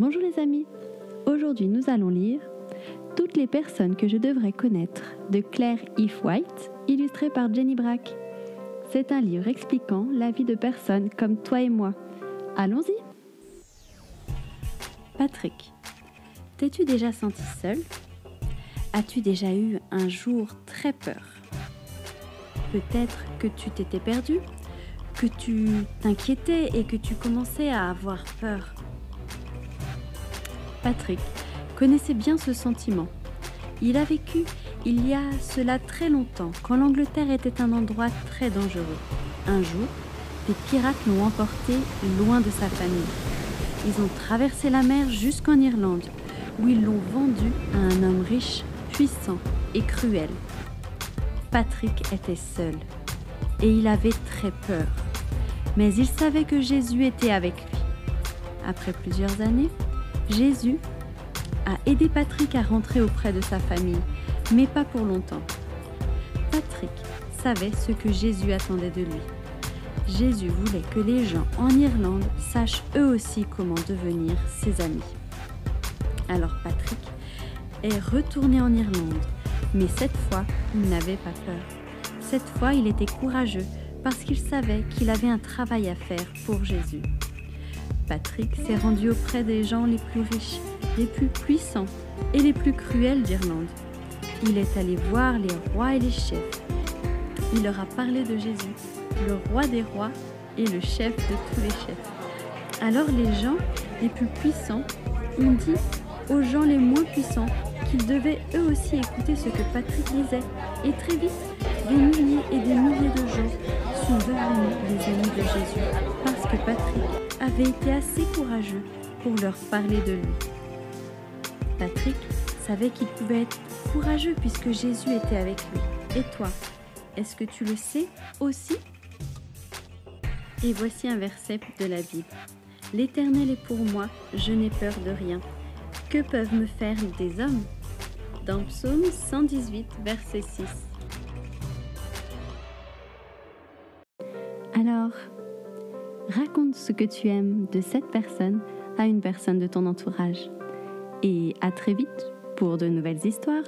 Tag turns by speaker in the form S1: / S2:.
S1: Bonjour les amis, aujourd'hui nous allons lire Toutes les personnes que je devrais connaître de Claire If White, illustré par Jenny Brack. C'est un livre expliquant la vie de personnes comme toi et moi. Allons-y Patrick, t'es-tu déjà senti seul As-tu déjà eu un jour très peur? Peut-être que tu t'étais perdu, que tu t'inquiétais et que tu commençais à avoir peur. Patrick connaissait bien ce sentiment. Il a vécu il y a cela très longtemps, quand l'Angleterre était un endroit très dangereux. Un jour, des pirates l'ont emporté loin de sa famille. Ils ont traversé la mer jusqu'en Irlande, où ils l'ont vendu à un homme riche, puissant et cruel. Patrick était seul et il avait très peur. Mais il savait que Jésus était avec lui. Après plusieurs années, Jésus a aidé Patrick à rentrer auprès de sa famille, mais pas pour longtemps. Patrick savait ce que Jésus attendait de lui. Jésus voulait que les gens en Irlande sachent eux aussi comment devenir ses amis. Alors Patrick est retourné en Irlande, mais cette fois, il n'avait pas peur. Cette fois, il était courageux parce qu'il savait qu'il avait un travail à faire pour Jésus. Patrick s'est rendu auprès des gens les plus riches, les plus puissants et les plus cruels d'Irlande. Il est allé voir les rois et les chefs. Il leur a parlé de Jésus, le roi des rois et le chef de tous les chefs. Alors les gens les plus puissants ont dit aux gens les moins puissants qu'ils devaient eux aussi écouter ce que Patrick disait. Et très vite, Patrick avait été assez courageux pour leur parler de lui. Patrick savait qu'il pouvait être courageux puisque Jésus était avec lui. Et toi, est-ce que tu le sais aussi? Et voici un verset de la Bible. L'Éternel est pour moi, je n'ai peur de rien. Que peuvent me faire des hommes? Dans Psaume 118, verset 6. Alors, raconte ce que tu aimes de cette personne à une personne de ton entourage. Et à très vite pour de nouvelles histoires.